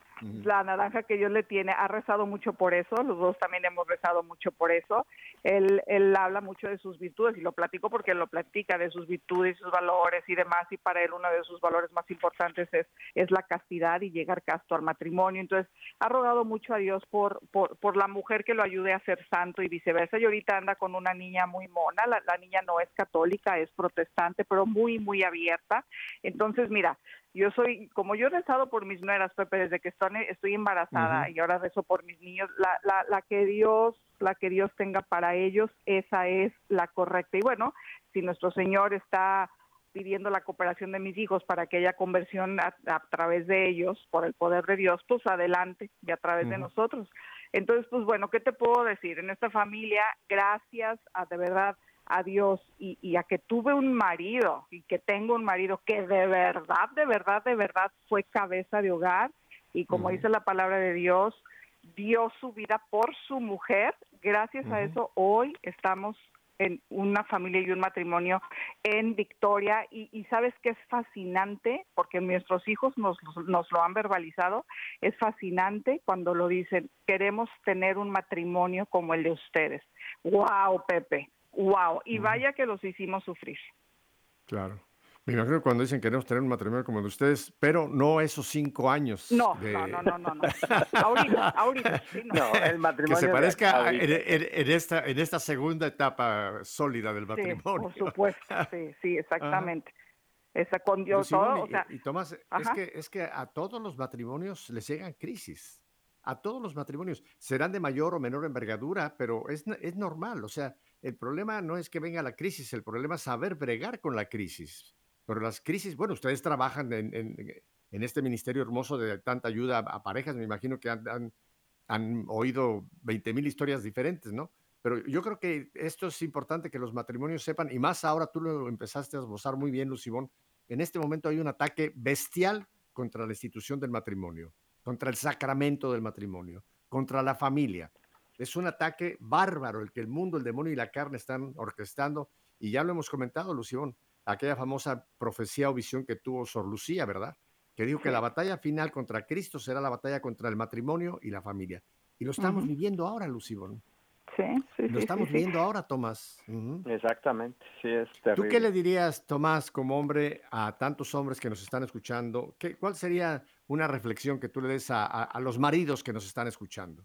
La naranja que Dios le tiene, ha rezado mucho por eso, los dos también hemos rezado mucho por eso. Él, él habla mucho de sus virtudes y lo platico porque lo platica de sus virtudes sus valores y demás y para él uno de sus valores más importantes es, es la castidad y llegar casto al matrimonio. Entonces ha rogado mucho a Dios por, por, por la mujer que lo ayude a ser santo y viceversa. Y ahorita anda con una niña muy mona, la, la niña no es católica, es protestante, pero muy, muy abierta. Entonces, mira, yo soy, como yo he rezado por mis nueras, Pepe, desde que estoy, estoy embarazada y ahora rezo por mis niños, la, la, la que Dios, la que Dios tenga para ellos, esa es la correcta. Y bueno, si nuestro Señor está pidiendo la cooperación de mis hijos para que haya conversión a, través de ellos, por el poder de Dios, pues adelante y a través de nosotros. Entonces, pues bueno, ¿qué te puedo decir? En esta familia, gracias a de verdad a Dios y, a que tuve un marido y que tengo un marido que de verdad, de verdad, de verdad fue cabeza de hogar y como dice la palabra de Dios, dio su vida por su mujer. Gracias a eso hoy estamos en una familia y un matrimonio en Victoria y, y sabes que es fascinante porque nuestros hijos nos, nos lo han verbalizado, es fascinante cuando lo dicen, queremos tener un matrimonio como el de ustedes. ¡Wow, Pepe! ¡Wow! Y vaya que los hicimos sufrir. Claro. Me imagino cuando dicen que queremos tener un matrimonio como el de ustedes, pero no esos cinco años. No, de- no, no, no, no, no. Ahorita, <laughs> ahorita, sí, no. No, el Que matrimonio. se de parezca en, en- en esta, en esta segunda etapa sólida del Sí, matrimonio. por supuesto, sí, sí, <laughs> exactamente. Esa con Dios todo, o y- sea, y, Tomás, es que, es que a todos los matrimonios les llegan crisis. A todos los matrimonios. Serán de mayor o menor envergadura, pero es, n- es normal. O sea, el problema no es que venga la crisis, el problema es saber bregar con la crisis. Pero las crisis, bueno, ustedes trabajan en, en este ministerio hermoso de tanta ayuda a, parejas, me imagino que han, han- han oído 20 mil historias diferentes, ¿no? Pero yo creo que esto es importante que los matrimonios sepan, y más ahora tú lo empezaste a esbozar muy bien, Lucibón, en este momento hay un ataque bestial contra la institución del matrimonio, contra el sacramento del matrimonio, contra la familia. Es un ataque bárbaro el que el mundo, el demonio y la carne están orquestando, y ya lo hemos comentado, Lucibón, aquella famosa profecía o visión que tuvo Sor Lucía, ¿verdad? Que dijo que la batalla final contra Cristo será la batalla contra el matrimonio y la familia. Y lo estamos viviendo ahora, Lucibón. sí, sí, Lo sí, estamos sí, sí. viendo ahora, Tomás. Exactamente, sí, es ¿Tú terrible. qué le dirías, Tomás, como hombre, a tantos hombres que nos están escuchando? ¿Qué, ¿Cuál sería una reflexión que tú le des a, a- a los maridos que nos están escuchando?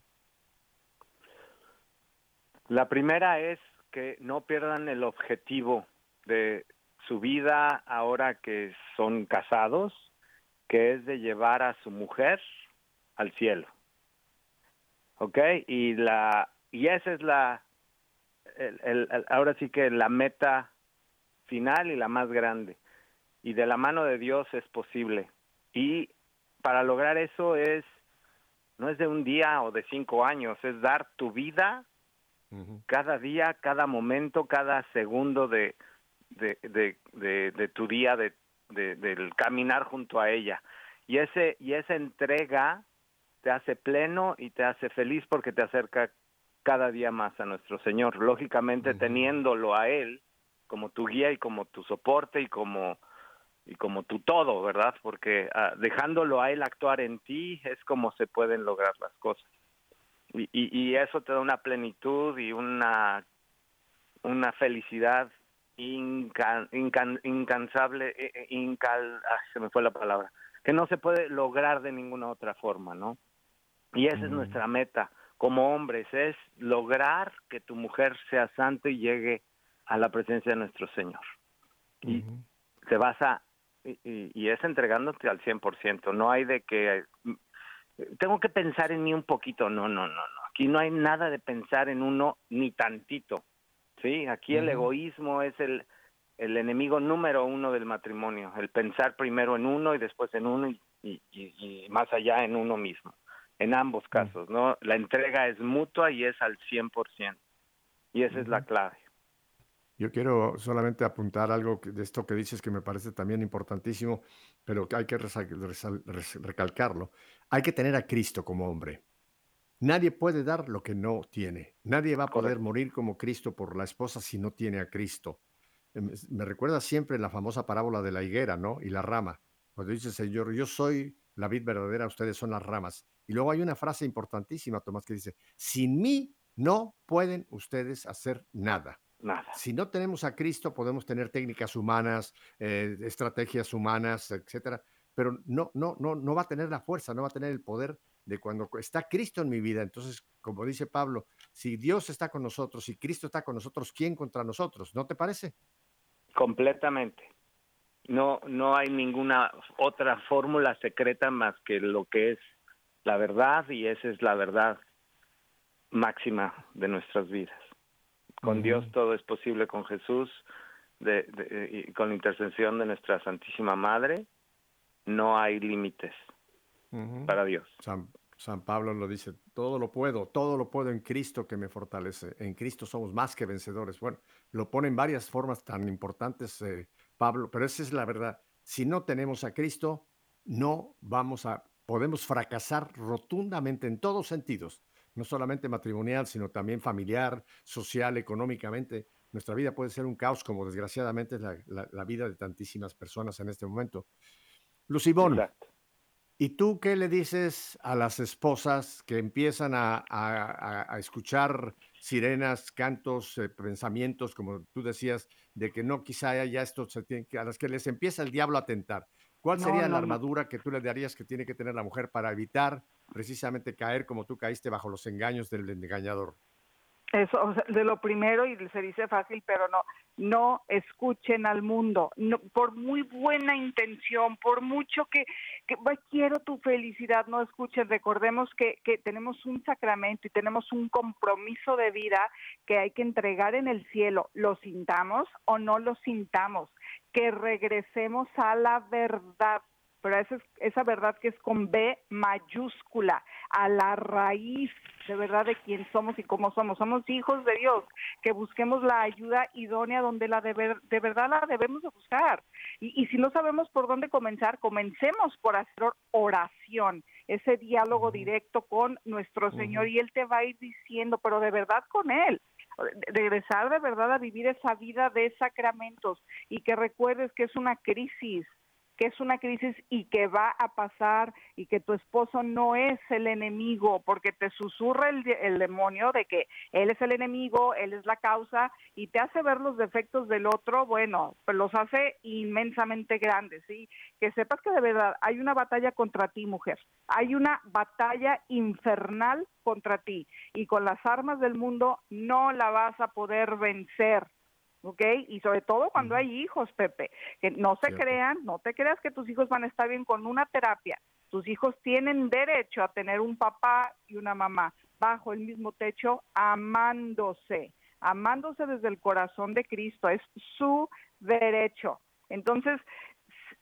La primera es que no pierdan el objetivo de su vida ahora que son casados, que es de llevar a su mujer al cielo. ¿Ok? Y la y esa es la el- ahora sí que la meta final y la más grande. Y de la mano de Dios es posible. Y para lograr eso es no es de un día o de cinco años, es dar tu vida cada día, cada momento, cada segundo de, de, de, de- de tu día, de, de- del caminar junto a ella. Y, ese, y esa entrega te hace pleno y te hace feliz porque te acerca cada día más a nuestro Señor. Lógicamente teniéndolo a Él como tu guía y como tu soporte y como y como tu todo, ¿verdad? Porque ah, dejándolo a Él actuar en ti es como se pueden lograr las cosas y, y, y eso te da una plenitud y una una felicidad inca- incan- incansable eh, eh, incal ah, se me fue la palabra que no se puede lograr de ninguna otra forma no y esa es nuestra meta como hombres es lograr que tu mujer sea santa y llegue a la presencia de nuestro Señor. Y te vas a y, y- y es entregándote al 100%, no hay de que tengo que pensar en mí un poquito, no, no, no, no. Aquí no hay nada de pensar en uno ni tantito. Sí, aquí el egoísmo es el el enemigo número uno del matrimonio, el pensar primero en uno y después en uno y, y- y- y más allá en uno mismo. En ambos casos, ¿no? La entrega es mutua y es al 100%. Y esa es la clave. Yo quiero solamente apuntar algo de esto que dices que me parece también importantísimo, pero que hay que recalcarlo. Hay que tener a Cristo como hombre. Nadie puede dar lo que no tiene. Nadie va a poder Correcto. morir como Cristo por la esposa si no tiene a Cristo. Em, Me recuerda siempre la famosa parábola de la higuera, ¿no? Y la rama. Cuando dice el Señor, yo soy la vid verdadera, ustedes son las ramas. Y luego hay una frase importantísima, Tomás, que dice, sin mí no pueden ustedes hacer nada. Nada. Si no tenemos a Cristo, podemos tener técnicas humanas, eh, estrategias humanas, etcétera, pero no, no, no, no va a tener la fuerza, no va a tener el poder de cuando está Cristo en mi vida. Entonces, como dice Pablo, si Dios está con nosotros, si Cristo está con nosotros, ¿quién contra nosotros? ¿No te parece? Completamente. No, no hay ninguna otra fórmula secreta más que lo que es la verdad y esa es la verdad máxima de nuestras vidas. Con. Dios todo es posible, con Jesús, de, de- y con la intercesión de nuestra Santísima Madre, no hay límites para Dios. San, San Pablo lo dice, todo lo puedo, todo lo puedo en Cristo que me fortalece. En Cristo somos más que vencedores. Bueno, lo pone en varias formas tan importantes eh, Pablo, pero esa es la verdad. Si no tenemos a Cristo, no vamos a, podemos fracasar rotundamente en todos sentidos, no solamente matrimonial, sino también familiar, social, económicamente. nuestra vida puede ser un caos, como desgraciadamente es la, la- la vida de tantísimas personas en este momento. Lucibón. ¿y tú qué le dices a las esposas que empiezan a, a- a- a escuchar sirenas, cantos, eh, pensamientos, como tú decías, de que no, quizá ya esto se tiene que, a las que les empieza el diablo a tentar? ¿Cuál No, sería no, la no. armadura que tú le darías que tiene que tener la mujer para evitar precisamente caer como tú caíste bajo los engaños del engañador? Eso, o sea, de lo primero, y se dice fácil, pero no, no escuchen al mundo, por muy buena intención, por mucho que, que "Ay, quiero tu felicidad, no escuchen, recordemos que, que tenemos un sacramento y tenemos un compromiso de vida que hay que entregar en el cielo, lo sintamos o no lo sintamos, que regresemos a la verdad, pero esa, es- esa verdad que es con B mayúscula, a la raíz de verdad de quién somos y cómo somos. Somos hijos de Dios, que busquemos la ayuda idónea donde la de, ver- de verdad la debemos de buscar. Y, y si no sabemos por dónde comenzar, comencemos por hacer oración, ese diálogo directo con nuestro Señor y Él te va a ir diciendo, pero de verdad con Él regresar de verdad a vivir esa vida de sacramentos y que recuerdes que es una crisis, que es una crisis y que va a pasar y que tu esposo no es el enemigo porque te susurra el, de- el demonio de que él es el enemigo, él es la causa y te hace ver los defectos del otro, bueno, pues los hace inmensamente grandes, ¿sí? Que sepas que de verdad hay una batalla contra ti, mujer, hay una batalla infernal contra ti y con las armas del mundo no la vas a poder vencer. ¿Ok? Y sobre todo cuando hay hijos, Pepe, que no se Cierto. crean, no te creas que tus hijos van a estar bien con una terapia. Tus hijos tienen derecho a tener un papá y una mamá bajo el mismo techo, amándose, amándose desde el corazón de Cristo, es su derecho. Entonces,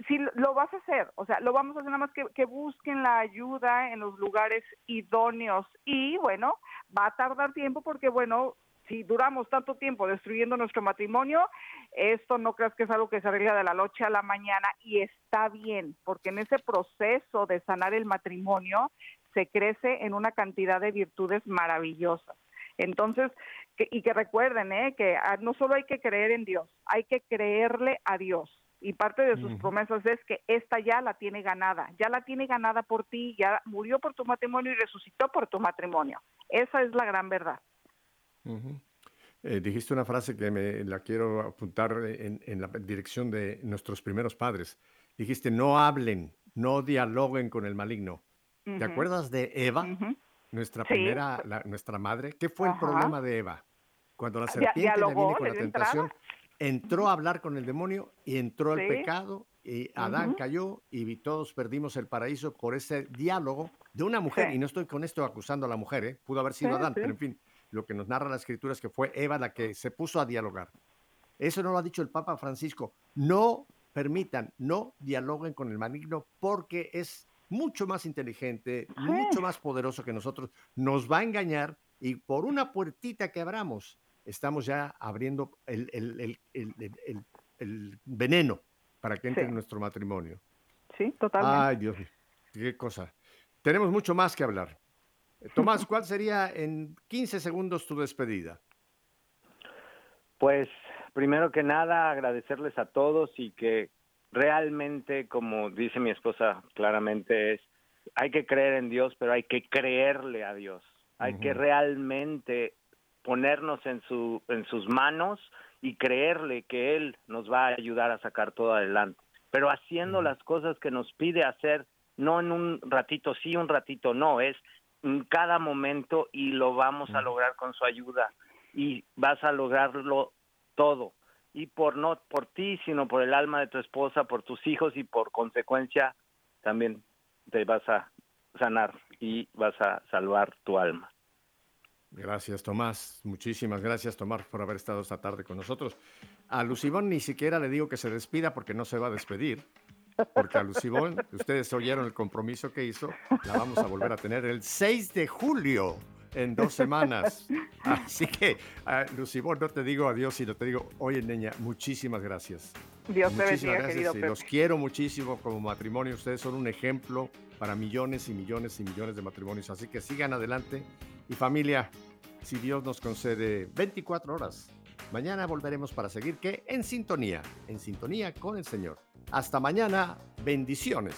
si lo vas a hacer, o sea, lo vamos a hacer nada más que, que busquen la ayuda en los lugares idóneos y bueno, va a tardar tiempo porque bueno, si duramos tanto tiempo destruyendo nuestro matrimonio, esto no creas que es algo que se arregla de la noche a la mañana y está bien, porque en ese proceso de sanar el matrimonio se crece en una cantidad de virtudes maravillosas. Entonces, que- y que recuerden, ¿eh? que ah, no solo hay que creer en Dios, hay que creerle a Dios. Y parte de sus promesas es que esta ya la tiene ganada, ya la tiene ganada por ti, ya murió por tu matrimonio y resucitó por tu matrimonio. Esa es la gran verdad. Ujú. Eh, dijiste una frase que me la quiero apuntar en, en la dirección de nuestros primeros padres. Dijiste, no hablen, no dialoguen con el maligno. ¿Te Ujú, acuerdas de Eva, ujú. nuestra Sí. primera, la- nuestra madre? ¿Qué fue el Ajá. problema de Eva? Cuando la Dia- serpiente le dialogó, viene con la entrada. tentación, entró a hablar con el demonio y entró el Sí. pecado y Adán Ujú. cayó y todos perdimos el paraíso por ese diálogo de una mujer. Y no estoy con esto acusando a la mujer, ¿eh? pudo haber sido Adán, sí. pero en fin, lo que nos narra la escritura es que fue Eva la que se puso a dialogar. Eso no lo ha dicho el Papa Francisco. No permitan, no dialoguen con el maligno porque es mucho más inteligente, mucho más poderoso que nosotros. Nos va a engañar y por una puertita que abramos, estamos ya abriendo el, el- el- el- el- el- el veneno para que entre Sí. en nuestro matrimonio. Sí, totalmente. Ay, Dios mío, qué cosa. Tenemos mucho más que hablar. Tomás, ¿cuál sería en 15 segundos tu despedida? Pues primero que nada agradecerles a todos y que realmente, como dice mi esposa claramente, es hay que creer en Dios, pero hay que creerle a Dios. Hay que realmente ponernos en su en sus manos y creerle que él nos va a ayudar a sacar todo adelante, pero haciendo las cosas que nos pide hacer, no en un ratito sí, un ratito no, es cada momento y lo vamos a lograr con su ayuda y vas a lograrlo todo y por no por ti sino por el alma de tu esposa por tus hijos y por consecuencia también te vas a sanar y vas a salvar tu alma Gracias, Tomás. Muchísimas gracias, Tomás, por haber estado esta tarde con nosotros. A Lucibón ni siquiera le digo que se despida porque no se va a despedir. Porque a Lucibón, ustedes oyeron el compromiso que hizo, la vamos a volver a tener el 6 de julio, en dos semanas. Así que, a Lucibón, no te digo adiós, sino te digo, oye, niña, muchísimas gracias. Dios te Muchísimas bendiga, gracias querido Pepe. los quiero muchísimo como matrimonio. Ustedes son un ejemplo para millones y millones y millones de matrimonios. Así que sigan adelante. Y familia, si Dios nos concede 24 horas Mañana volveremos para seguir que en sintonía, en sintonía con el Señor. Hasta mañana, bendiciones.